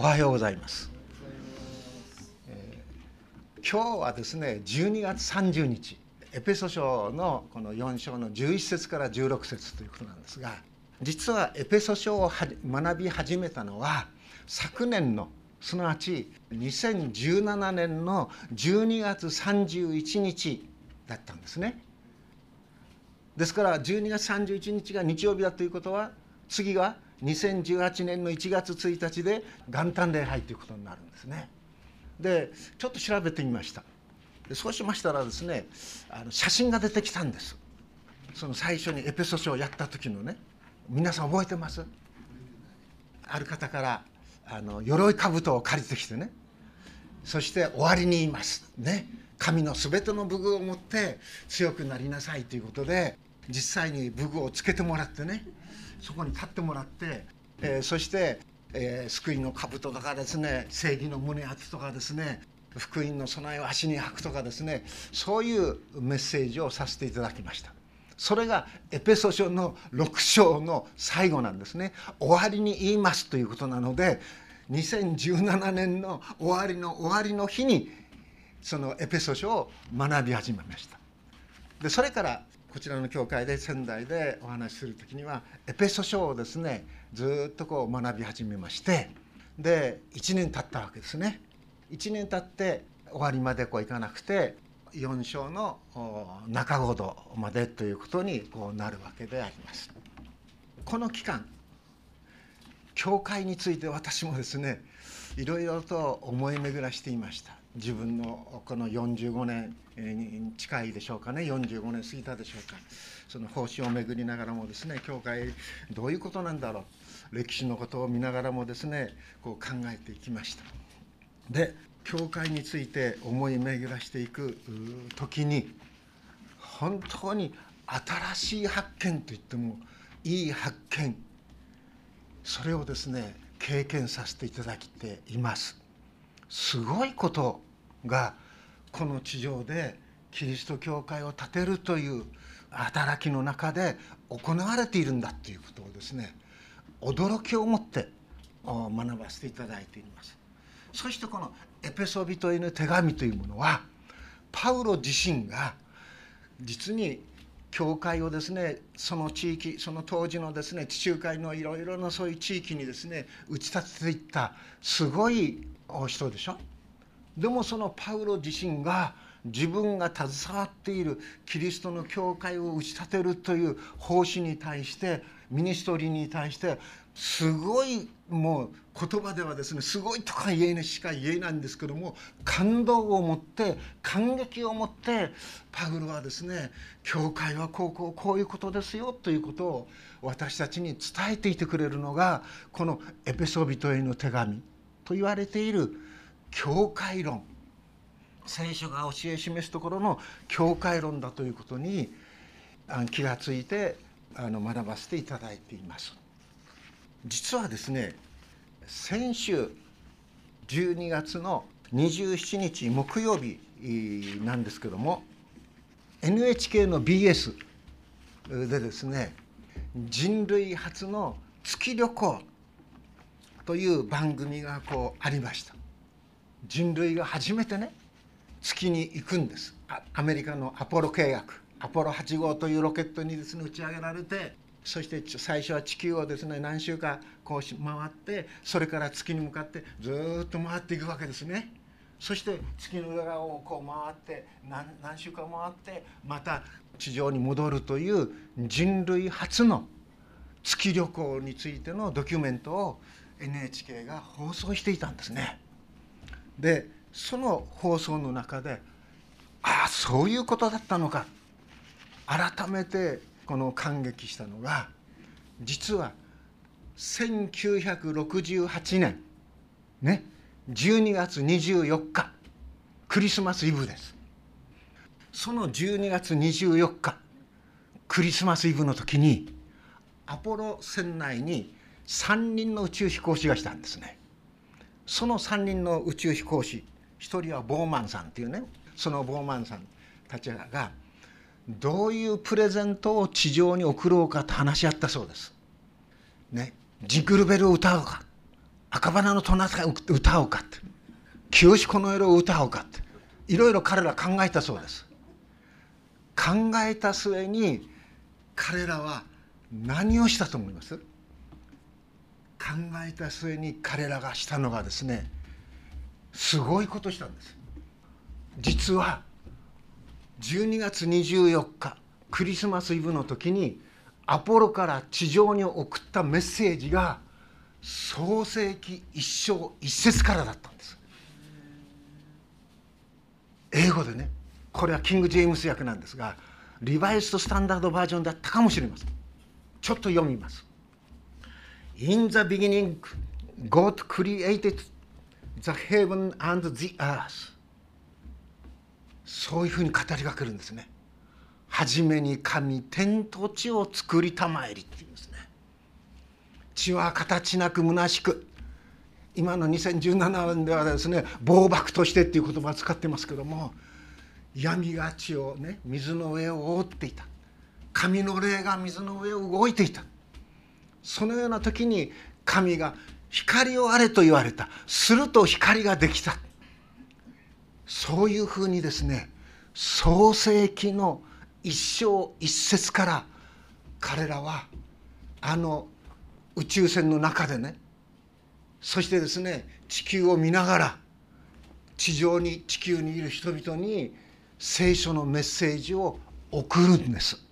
おはようございます、えー、今日はですね12月30日エペソ書のこの4章の11節から16節ということなんですが実はエペソ書を学び始めたのは昨年のすなわち2017年の12月31日だったんですね。ですから12月31日が日曜日だということは次は2018年の1月1日で元旦礼拝ということになるんですね。でちょっと調べてみました。でそうしましたらですねあの写真が出てきたんです。その最初にエペソ書をやった時のね皆さん覚えてます？ある方からあの鎧兜を借りてきてねそして終わりに言いますね神の全ての武具を持って強くなりなさいということで実際に武具をつけてもらってねそこに立ってもらって、えー、そして、えー、救いの兜とかですね正義の胸当てとかですね福音の備えを足に履くとかですねそういうメッセージをさせていただきました。それがエペソ書の6章の最後なんですね終わりに言いますということなので2017年の終わりの終わりの日にそのエペソ書を学び始めましたでそれからこちらの教会で仙台でお話しする時にはエペソ書をですねずっとこう学び始めましてで1年経ったわけですね1年経って終わりまでこういかなくて4章の中ごろまでということにこうなるわけであります。この期間教会について私もですねいろいろと思い巡らしていました自分のこの45年に近いでしょうかね。45年過ぎたでしょうか。その方針を巡りながらもですね教会どういうことなんだろう。歴史のことを見ながらもですねこう考えていきました。で教会について思い巡らしていく時に本当に新しい発見といってもいい発見。それをですね経験させていただきています。すごいことがこの地上でキリスト教会を建てるという働きの中で行われているんだということをですね驚きを持って学ばせていただいています。そしてこのエペソビトへの手紙というものはパウロ自身が実に教会をですねその地域その当時のですね地中海のいろいろなそういう地域にですね打ち立てていったすごい人でしょ。でもそのパウロ自身が自分が携わっているキリストの教会を打ち立てるという奉仕に対してミニストリーに対してすごいもう言葉ではですねすごいとか言えないしか言えないんですけども感動を持って感激を持ってパウロはですね教会はこうこうこういうことですよということを私たちに伝えていてくれるのがこのエペソビトへの手紙と言われている教会論聖書が教え示すところの教会論だということに気がついてあの学ばせていただいています。実はですね先週12月の27日木曜日なんですけども NHK の BS でですね人類初の月旅行という番組がこうありました人類が初めてね月に行くんですアメリカのアポロ計画アポロ8号というロケットにですね打ち上げられてそして最初は地球をですね何週かこう回ってそれから月に向かってずっと回っていくわけですね。そして月の裏側をこう回って何何週間回ってまた地上に戻るという人類初の月旅行についてのドキュメントを NHK が放送していたんですね。でその放送の中でああそういうことだったのか。改めてこの感激したのが実は1968年ね12月24日クリスマスイブです。その12月24日クリスマスイブの時にアポロ船内に3人の宇宙飛行士がしたんですね。その3人の宇宙飛行士1人はボーマンさんっていうねそのボーマンさんたちがどういうプレゼントを地上に送ろうかと話し合ったそうです。ね、ジングルベルを歌うか。赤花のトナカイ歌おうかって。清子の色を歌おうかって。いろいろ彼ら考えたそうです。考えた末に彼らは何をしたと思います？考えた末に彼らがしたのがですねすごいことしたんです。実は12月24日クリスマスイブの時にアポロから地上に送ったメッセージが創世記一章一節からだったんです。英語でねこれはキング・ジェームス訳なんですがリバイスト・スタンダードバージョンだったかもしれません。ちょっと読みます。In the beginning God created the heaven and the earth. そういうふうに語りかけるんですね。初めに神天と地を作りたまえりっていうんですね。地は形なく虚しく。今の2017年ではですね暴漠としてっていう言葉を使ってますけども闇が地をね水の上を覆っていた。神の霊が水の上を動いていた。そのような時に神が光をあれと言われた。すると光ができた。そういうふうにですね創世記の一生一節から彼らはあの宇宙船の中でねそしてですね地球を見ながら地上に地球にいる人々に聖書のメッセージを送るんです。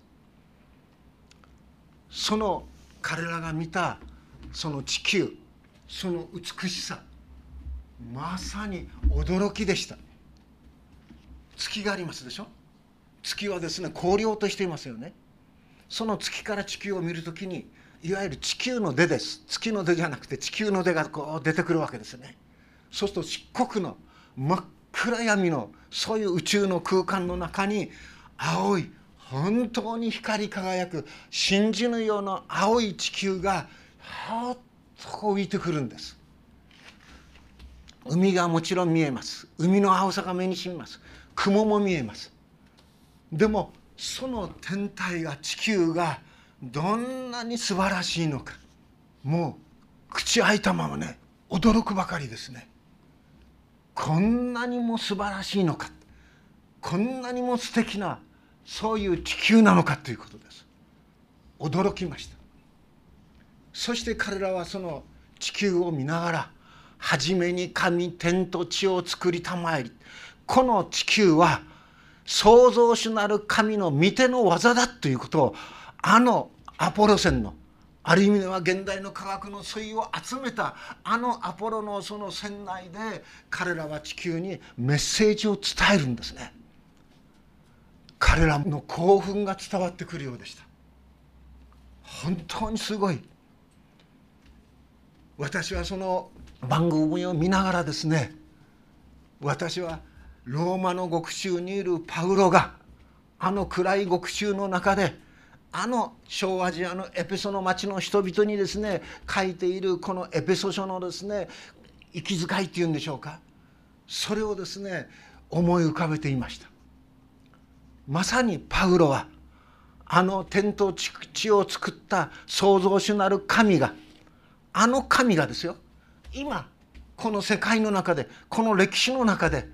その彼らが見たその地球その美しさまさに驚きでした。月がありますでしょ？月はですね光亮としていますよね。その月から地球を見るときにいわゆる地球の出です。月の出じゃなくて地球の出がこう出てくるわけですね。そうすると漆黒の真っ暗闇のそういう宇宙の空間の中に青い本当に光り輝く真珠のような青い地球がはっとこう浮いてくるんです。海がもちろん見えます。海の青さが目にしみます。雲も見えます。でもその天体が地球がどんなに素晴らしいのかもう口開いたままね驚くばかりですね。こんなにも素晴らしいのかこんなにも素敵なそういう地球なのかということです。驚きました。そして彼らはその地球を見ながら初めに神天と地を作りたまえりこの地球は創造主なる神の御手の技だということをあのアポロ船のある意味では現代の科学の粋を集めたあのアポロのその船内で彼らは地球にメッセージを伝えるんですね。彼らの興奮が伝わってくるようでした。本当にすごい。私はその番組を見ながらですね私はローマの獄中にいるパウロがあの暗い獄中の中であの小アジアのエペソの町の人々にですね書いているこのエペソ書のですね息遣いっていうんでしょうか。それをですね思い浮かべていました。まさにパウロはあの天と地を作った創造主なる神があの神がですよ。今この世界の中でこの歴史の中で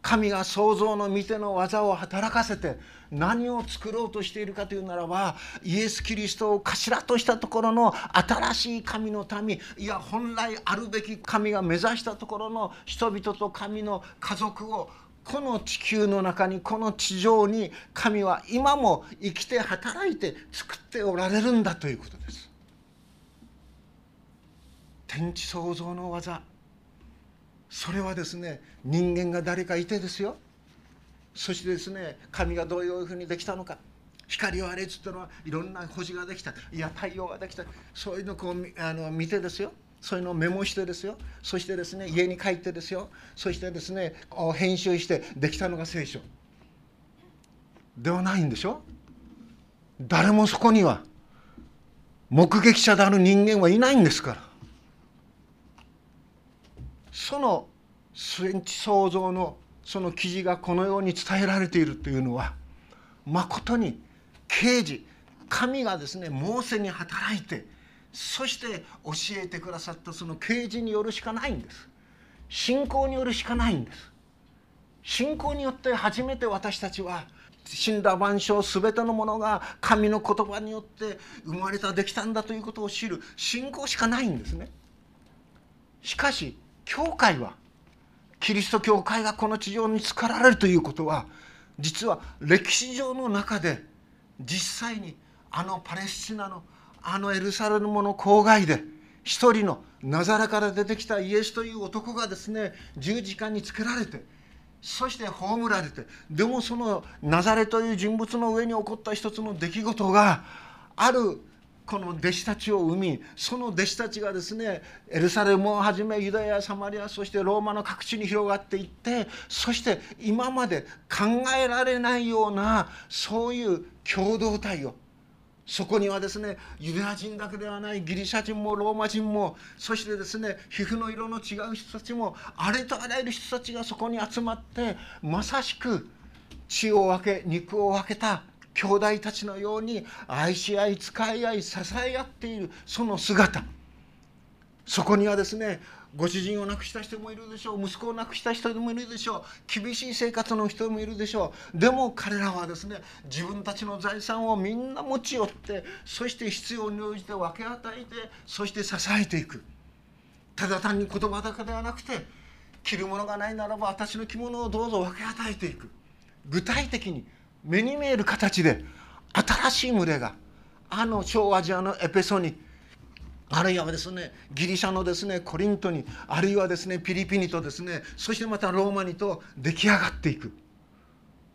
神が創造の御手の技を働かせて何を作ろうとしているかというならばイエス・キリストを頭としたところの新しい神の民いや本来あるべき神が目指したところの人々と神の家族をこの地球の中にこの地上に神は今も生きて働いて作っておられるんだということです。天地創造の技。それはですね人間が誰かいてですよ。そしてですね神がどういうふうにできたのか。光をあれっつったのはいろんな星ができた。いや太陽ができた。そういうのをこうあの見てですよ。そういうのをメモしてですよ。そしてですね家に帰ってですよ。そしてですね編集してできたのが聖書。ではないんでしょ？誰もそこには目撃者である人間はいないんですから。その戦地創造のその記事がこのように伝えられているというのはまことに刑事神がですねモーセに働いてそして教えてくださったその啓示によるしかないんです。信仰によるしかないんです。信仰によって初めて私たちは死んだ万象全てのものが神の言葉によって生まれたできたんだということを知る。信仰しかないんですね。しかし教会はキリスト教会がこの地上に作られるということは実は歴史上の中で実際にあのパレスチナのあのエルサレムの郊外で一人のナザレから出てきたイエスという男がですね十字架につけられてそして葬られてでもそのナザレという人物の上に起こった一つの出来事があるこの弟子たちを生みその弟子たちがですねエルサレムをはじめユダヤサマリアそしてローマの各地に広がっていってそして今まで考えられないようなそういう共同体をそこにはですねユダヤ人だけではないギリシャ人もローマ人もそしてですね皮膚の色の違う人たちもあれとあらゆる人たちがそこに集まってまさしく血を分け肉を分けた兄弟たちのように愛し合い使い合い支え合っているその姿。そこにはですねご主人を亡くした人もいるでしょう。息子を亡くした人もいるでしょう。厳しい生活の人もいるでしょう。でも彼らはですね自分たちの財産をみんな持ち寄ってそして必要に応じて分け与えてそして支えていく。ただ単に言葉だけではなくて着るものがないならば私の着物をどうぞ分け与えていく。具体的に目に見える形で新しい群れがあの小アジアのエペソにあるいはですねギリシャのですねコリントにあるいはですねピリピニとですねそしてまたローマにと出来上がっていく。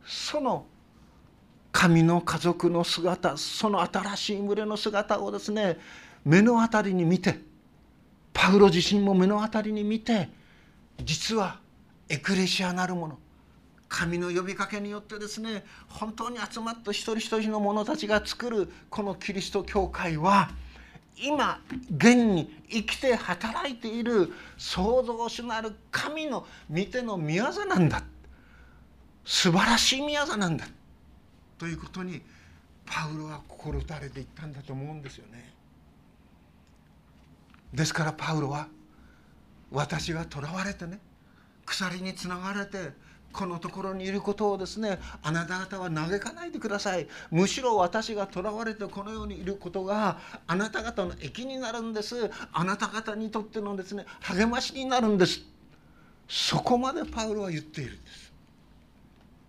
その神の家族の姿その新しい群れの姿をですね目の当たりに見てパウロ自身も目の当たりに見て実はエクレシアなるもの神の呼びかけによってですね本当に集まった一人一人の者たちが作るこのキリスト教会は今現に生きて働いている創造主なる神の御手の宮座なんだ素晴らしい宮座なんだということにパウロは心打たれていったんだと思うんですよね。ですからパウロは私が囚われてね鎖につながれてこのところにいることをですねあなた方は嘆かないでください。むしろ私が囚われてこのようにいることがあなた方の益になるんです。あなた方にとってのですね励ましになるんです。そこまでパウロは言っているんで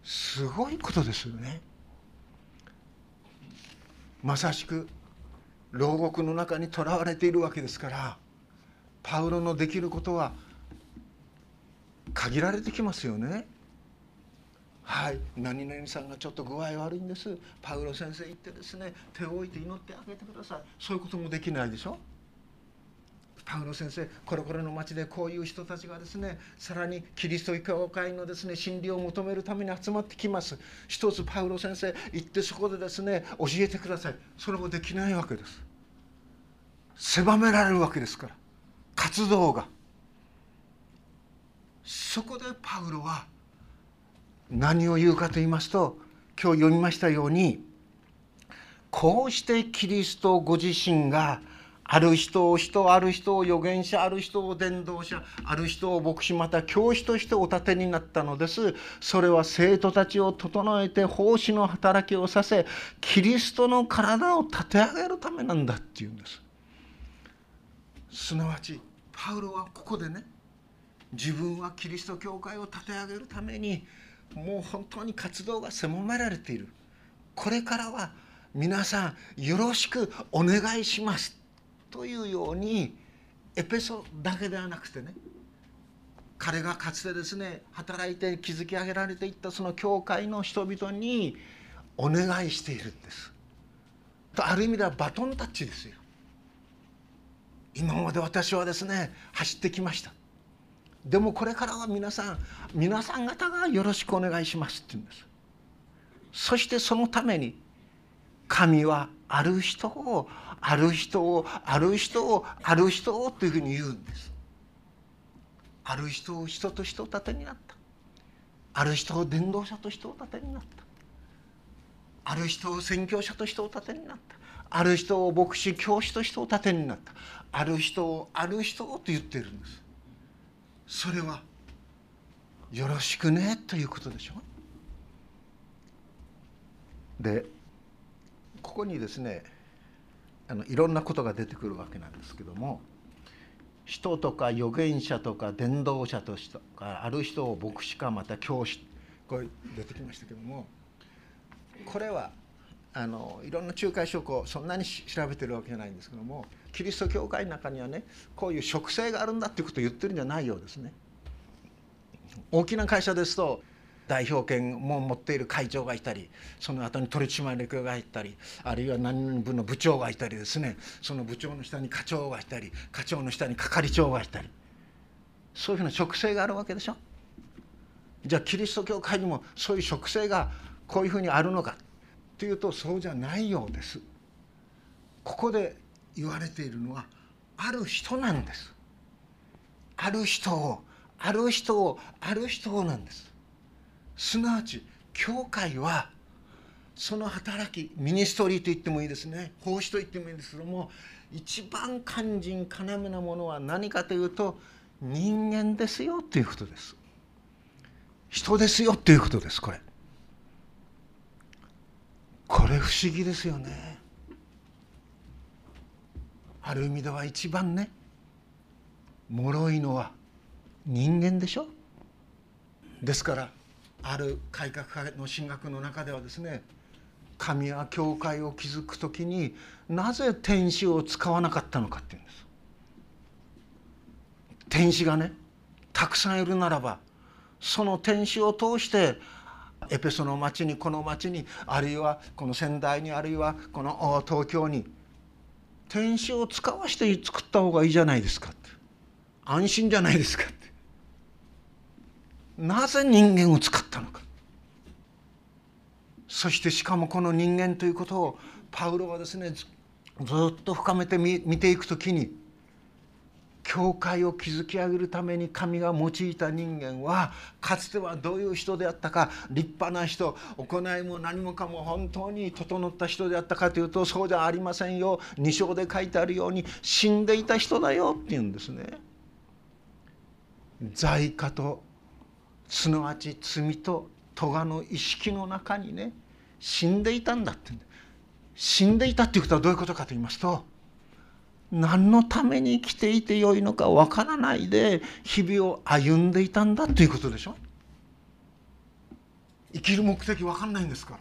す。すごいことですよね。まさしく牢獄の中にとらわれているわけですからパウロのできることは限られてきますよね。はい。何々さんがちょっと具合悪いんです。パウロ先生行ってですね手を置いて祈ってあげてください。そういうこともできないでしょ？パウロ先生これこれの町でこういう人たちがですねさらにキリスト教会のですね真理を求めるために集まってきます。一つパウロ先生行ってそこでですね教えてください。それもできないわけです。狭められるわけですから。活動が。そこでパウロは何を言うかと言いますと今日読みましたようにこうしてキリストご自身がある人を人ある人を預言者ある人を伝道者ある人を牧師また教師としてお立てになったのです。それは生徒たちを整えて奉仕の働きをさせキリストの体を立て上げるためなんだっていうんです。すなわちパウロはここでね自分はキリスト教会を立て上げるためにもう本当に活動が狭められているこれからは皆さんよろしくお願いしますというようにエペソだけではなくてね彼がかつてですね働いて築き上げられていったその教会の人々にお願いしているんです。とある意味ではバトンタッチですよ。今まで私はですね走ってきました。でもこれからは皆さん皆さん方がよろしくお願いしますって言うんです。そしてそのために神はある人をある人をある人をある人をというふうに言うんです。ある人を人と人を盾になった。ある人を伝道者と人を盾になった。ある人を宣教者と人を盾になった。ある人を牧師教師としてお立てになった。ある人をある人をと言っているんです。それはよろしくねということでしょ？でここにですねあのいろんなことが出てくるわけなんですけども人とか預言者とか伝道者としてかある人を牧師かまた教師これ出てきましたけどもこれはあのいろんな仲介書をそんなに調べてるわけじゃないんですけどもキリスト教会の中にはねこういう職性があるんだっていうことを言ってるんじゃないようですね。大きな会社ですと代表権も持っている会長がいたりその後に取締役がいたりあるいは何人分の部長がいたりですね。その部長の下に課長がいたり課長の下に係長がいたり。そういうふうな職性があるわけでしょ。じゃあキリスト教会にもそういう職性がこういうふうにあるのかというとそうじゃないようです。ここで言われているのはある人なんです。ある人をある人をある人をなんです。すなわち教会はその働きミニストリーと言ってもいいですね。奉仕と言ってもいいんですけども一番肝心要なものは何かというと人間ですよということです。人ですよということですこれ。これ不思議ですよね。ある意味では一番ね脆いのは人間でしょ？ですからある改革派の神学の中ではですね神は教会を築く時になぜ天使を使わなかったのかっていうんです。天使がねたくさんいるならばその天使を通してエペソの町にこの町にあるいはこの仙台にあるいはこの東京に天使を使わして作った方がいいじゃないですかって。安心じゃないですかって。なぜ人間を使ったのか。そしてしかもこの人間ということをパウロはですねずっと深めて見ていくときに教会を築き上げるために神が用いた人間はかつてはどういう人であったか立派な人行いも何もかも本当に整った人であったかというとそうじゃありませんよ2章で書いてあるように死んでいた人だよっていうんですね。在家とすなわち罪と咎の意識の中にね死んでいたんだって死んでいたっていうことはどういうことかと言いますと何のために生きていてよいのかわからないで日々を歩んでいたんだということでしょ？生きる目的わかんないんですから。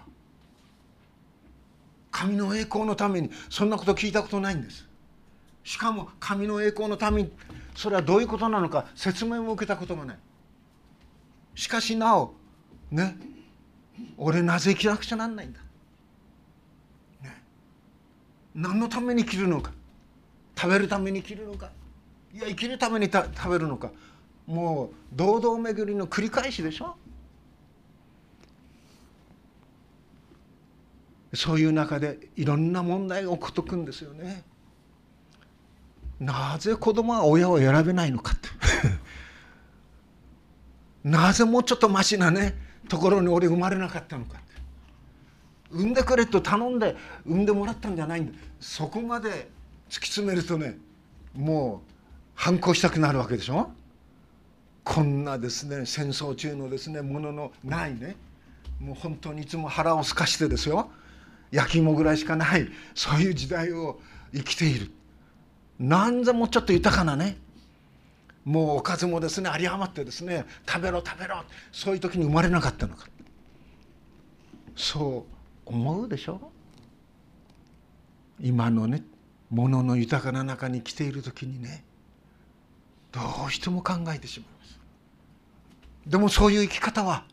神の栄光のためにそんなこと聞いたことないんです。しかも神の栄光のためにそれはどういうことなのか説明も受けたこともない。しかしなおね俺なぜ生きなくちゃなんないんだ、ね、何のために生きるのか。食べるために生きるのか？いや生きるために食べるのか？もう堂々巡りの繰り返しでしょ？そういう中でいろんな問題が起こってくんですよね。なぜ子供は親を選べないのかって。なぜもうちょっとマシなねところに俺生まれなかったのかって。産んでくれと頼んで産んでもらったんじゃないんだ。そこまで突き詰めるとねもう反抗したくなるわけでしょ？こんなですね戦争中のですねもののないねもう本当にいつも腹をすかしてですよ。焼き芋ぐらいしかないそういう時代を生きている。なんぜもうちょっと豊かなねもうおかずもですね有り余ってですね食べろ食べろそういう時に生まれなかったのか。そう思うでしょ？今のねものの豊かな中に来ている時にねどうしても考えてしまいます。でもそういう生き方は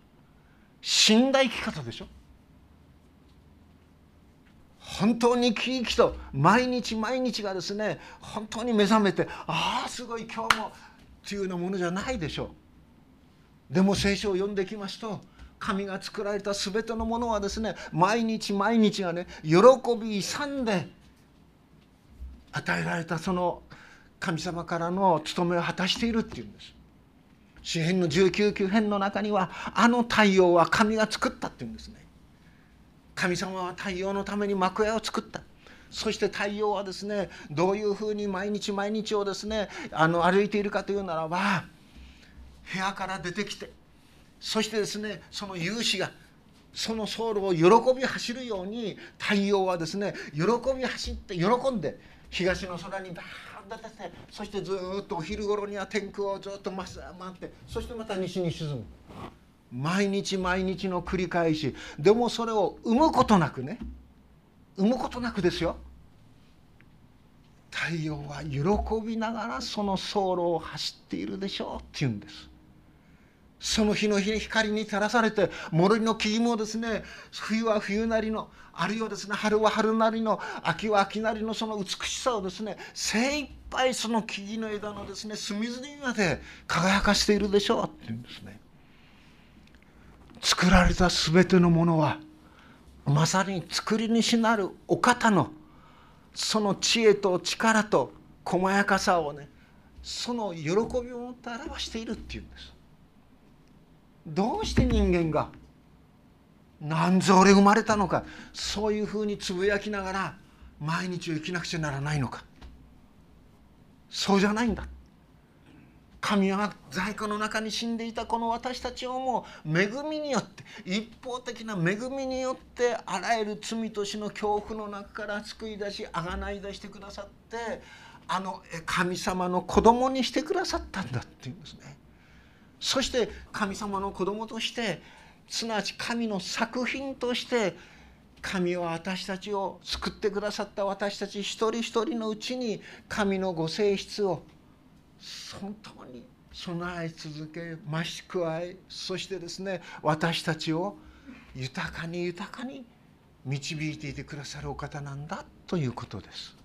死んだ生き方でしょ。本当に生き生きと毎日毎日がですね本当に目覚めてああすごい今日もっていうようなものじゃないでしょう。でも聖書を読んできますと神が作られた全てのものはですね毎日毎日がね喜び勇んで与えられたその神様からの務めを果たしているっていうんです。詩篇の19編の中にはあの太陽は神が作ったっていうんですね。神様は太陽のために幕屋を作った。そして太陽はですねどういうふうに毎日毎日をですねあの歩いているかというならば部屋から出てきてそしてですねその勇士がそのソウルを喜び走るように太陽はですね喜び走って喜んで東の空にバーッと出てそしてずっとお昼頃には天空をずっと回ってそしてまた西に沈む。毎日毎日の繰り返し。でもそれを生むことなくね。生むことなくですよ。太陽は喜びながらその走路を走っているでしょうって言うんです。その日の光に照らされて森の木々もですね冬は冬なりのあるいはですね春は春なりの秋は秋なりのその美しさをですね精一杯その木々の枝のですね隅々まで輝かしているでしょうって言うんですね。作られた全てのものはまさに作り主なるお方のその知恵と力と細やかさをねその喜びを持って表しているっていうんです。どうして人間がなんぞ俺生まれたのかそういうふうにつぶやきながら毎日を生きなくちゃならないのかそうじゃないんだ神は在庫の中に死んでいたこの私たちをもう恵みによって一方的な恵みによってあらゆる罪と死の恐怖の中から救い出しあがない出してくださってあの神様の子供にしてくださったんだっていうんですね。そして神様の子供としてすなわち神の作品として神は私たちを救ってくださった私たち一人一人のうちに神のご性質を本当に備え続け増し加えそしてですね私たちを豊かに豊かに導いていてくださるお方なんだということです。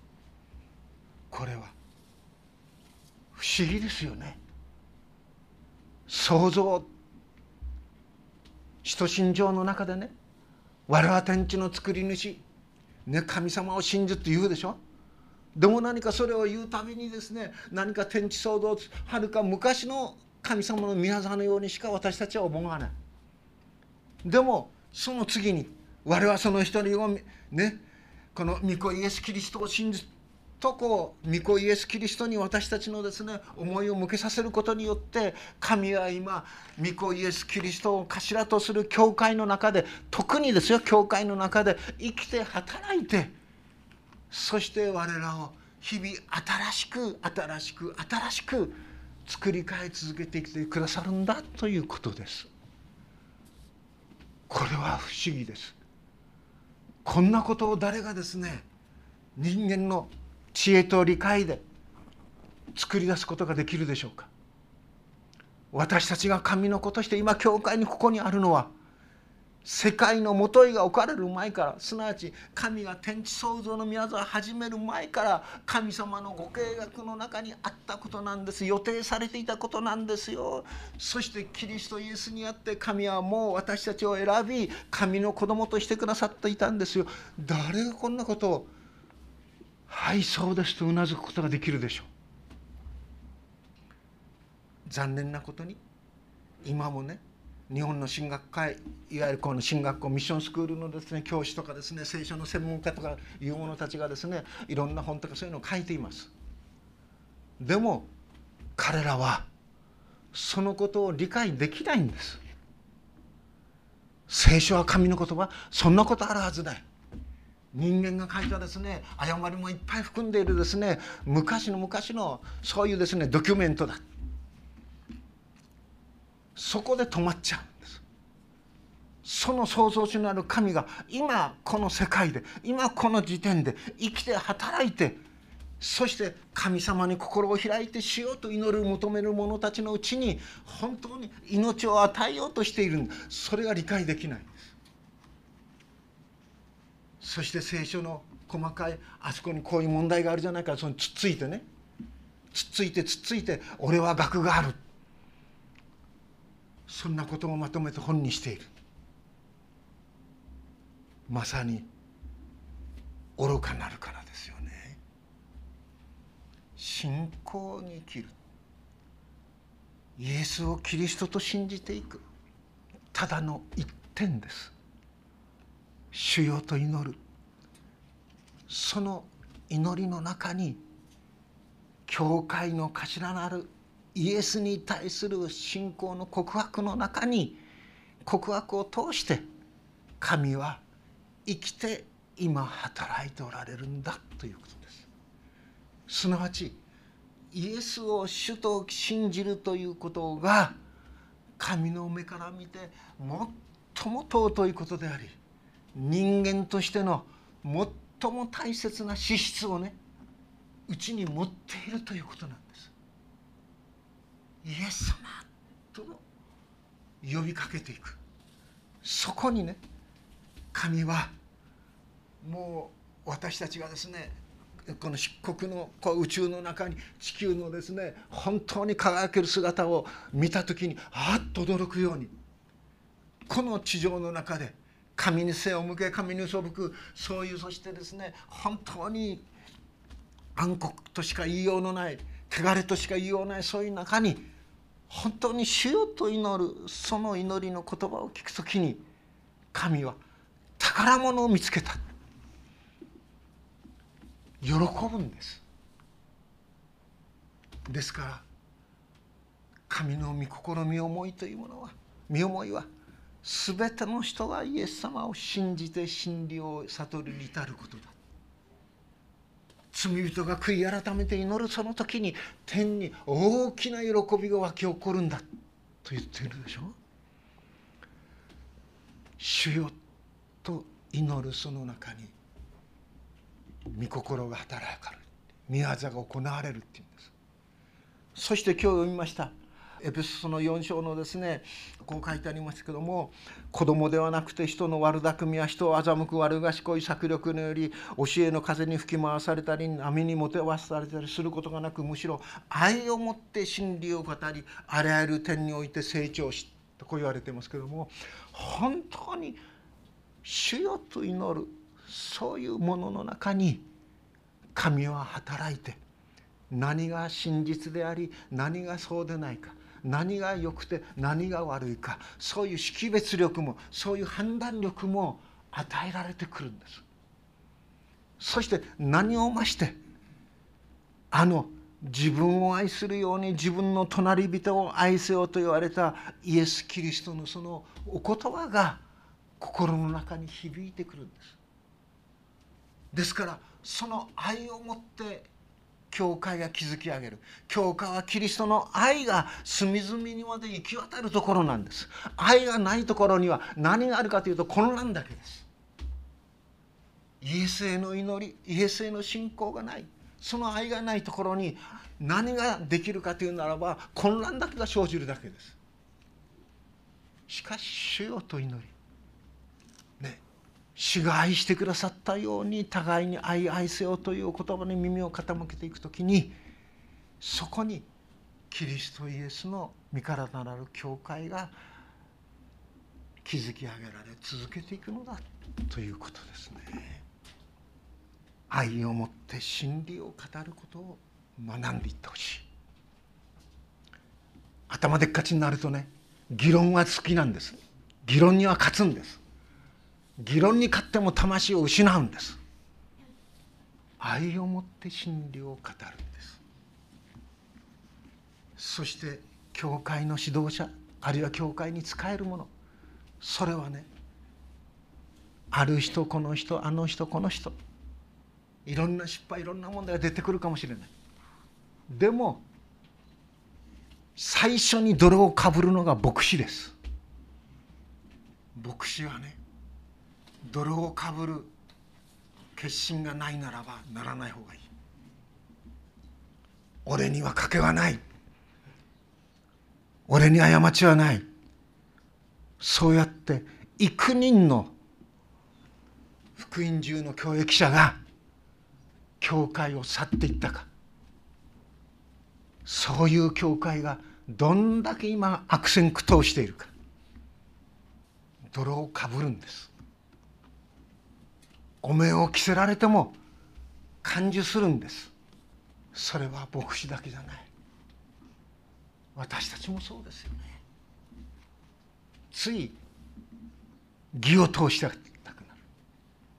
これは不思議ですよね。想像。使徒信条の中でね我は天地の作り主、ね、神様を信じって言うでしょ？でも何かそれを言うたびにですね何か天地創造はるか昔の神様の宮沢のようにしか私たちは思わない。でもその次に我はその一人をねこの御子イエス・キリストを信じとこう御子イエス・キリストに私たちのですね思いを向けさせることによって神は今御子イエス・キリストを頭とする教会の中で特にですよ教会の中で生きて働いてそして我らを日々新しく新しく新しく作り変え続けてきてくださるんだということです。これは不思議です。こんなことを誰がですね人間の知恵と理解で作り出すことができるでしょうか？私たちが神の子として今教会にここにあるのは世界のもといが置かれる前からすなわち神が天地創造の宮沢を始める前から神様のご計画の中にあったことなんです予定されていたことなんですよ。そしてキリストイエスにあって神はもう私たちを選び神の子供としてくださっていたんですよ。誰がこんなことをはいそうですとうなずくことができるでしょう。残念なことに今もね日本の進学会いわゆるこの進学校ミッションスクールのですね教師とかですね聖書の専門家とかいう者たちがですねいろんな本とかそういうのを書いています。でも彼らはそのことを理解できないんです。聖書は神の言葉そんなことあるはずない。人間が書いたですね誤りもいっぱい含んでいるですね昔の昔のそういうですねドキュメントだ。そこで止まっちゃうんです。その創造主なる神が今この世界で今この時点で生きて働いてそして神様に心を開いてしようと祈る求める者たちのうちに本当に命を与えようとしている。それが理解できないんです。そして聖書の細かいあそこにこういう問題があるじゃないか。そのつっついてね。つっついてつっついて俺は学がある。そんなことをまとめて本にしている。まさに愚かなるからですよね。信仰に生きる。イエスをキリストと信じていく。ただの一点です。主よと祈る。その祈りの中に教会の頭なるイエスに対する信仰の告白の中に告白を通して神は生きて今働いておられるんだということです。すなわちイエスを主と信じるということが神の目から見て最も尊いことであり人間としての最も大切な資質をねうちに持っているということなんです。イエス様と呼びかけていく。そこにね神はもう私たちがですねこの漆黒のこう宇宙の中に地球のですね本当に輝ける姿を見た時にあっと驚くようにこの地上の中で神に背を向け神に背くそういうそしてですね本当に暗黒としか言いようのない汚れとしか言いようのないそういう中に本当に主よと祈るその祈りの言葉を聞くときに神は宝物を見つけた。喜ぶんです。ですから神の御心見思いというものは見思いは全ての人がイエス様を信じて真理を悟りに至ることだ。罪人が悔い改めて祈るその時に天に大きな喜びが湧き起こるんだと言ってるでしょ。主よと祈るその中に御心が働かれる御業が行われるっていうんです。そして今日読みましたエペソの4章のですねこう書いてありますけども子供ではなくて人の悪巧みは人を欺く悪賢い策略により教えの風に吹き回されたり波にもてわされたりすることがなくむしろ愛を持って真理を語りあらゆる点において成長しとこう言われてますけども本当に主よと祈るそういうものの中に神は働いて何が真実であり何がそうでないか何が良くて何が悪いかそういう識別力もそういう判断力も与えられてくるんです。そして何を増してあの自分を愛するように自分の隣人を愛せよと言われたイエス・キリストのそのお言葉が心の中に響いてくるんです。ですからその愛を持って教会が築き上げる。教会はキリストの愛が隅々にまで行き渡るところなんです。愛がないところには何があるかというと混乱だけです。イエスへの祈りイエスへの信仰がない。その愛がないところに何ができるかというならば混乱だけが生じるだけです。しかし主よと祈り。主が愛してくださったように互いに愛愛せよという言葉に耳を傾けていく時にそこにキリストイエスの身体なる教会が築き上げられ続けていくのだということですね。愛をもって真理を語ることを学んでいってほしい。頭でっかちになるとね議論は好きなんです。議論には勝つんです。議論に勝っても魂を失うんです。愛をもって真理を語るんです。そして教会の指導者あるいは教会に仕えるものそれはねある人この人あの人この人いろんな失敗いろんな問題が出てくるかもしれない。でも最初に泥をかぶるのが牧師です。牧師はね泥をかぶる決心がないならばならない方がいい。俺には賭けはない。俺に過ちはない。そうやって幾人の福音中の教育者が教会を去っていったか。そういう教会がどんだけ今悪戦苦闘しているか。泥をかぶるんです。お面を着せられても感受するんです。それは牧師だけじゃない。私たちもそうですよね。つい義を通したくなる。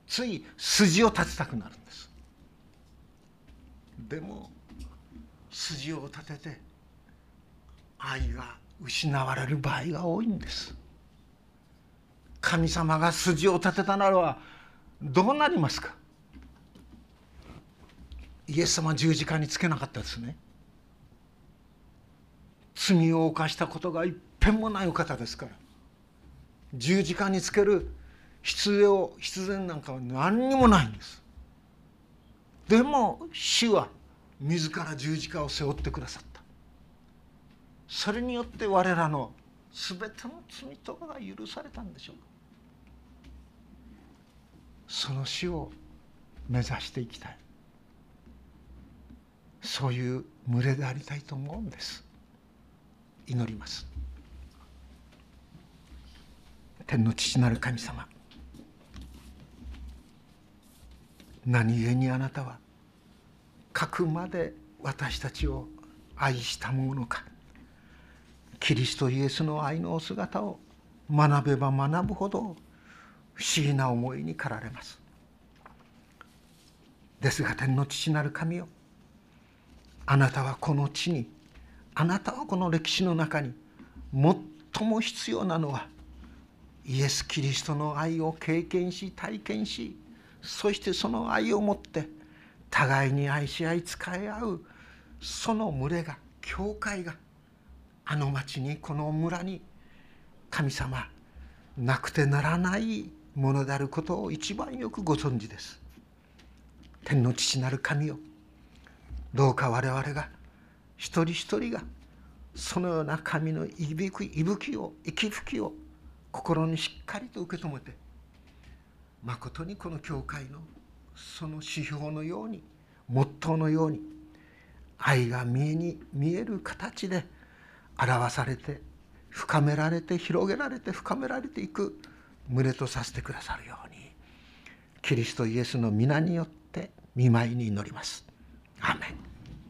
つい筋を立てたくなるんです。でも筋を立てて愛が失われる場合が多いんです。神様が筋を立てたならばどうなりますか？イエス様十字架につけなかったですね。罪を犯したことが一遍もないお方ですから。十字架につける必要必然なんかは何にもないんです。でも主は自ら十字架を背負ってくださった。それによって我らの全ての罪とかが許されたんでしょうか。その死を目指していきたい。そういう群れでありたいと思うんです。祈ります。天の父なる神様。何故にあなたはかくまで私たちを愛したものか。キリストイエスの愛のお姿を学べば学ぶほど不思議な思いに駆られます。ですが天の父なる神よあなたはこの地にあなたはこの歴史の中に最も必要なのはイエス・キリストの愛を経験し体験しそしてその愛をもって互いに愛し合い使い合うその群れが教会があの町にこの村に神様なくてならないものであることを一番よくご存知です。天の父なる神よどうか我々が一人一人がそのような神の息吹息吹を息吹を心にしっかりと受け止めてまことにこの教会のその指標のようにモットーのように愛が見えに見える形で表されて深められて広げられて深められていく群れとさせてくださるようにキリストイエスの皆によって見舞いに祈ります。アメン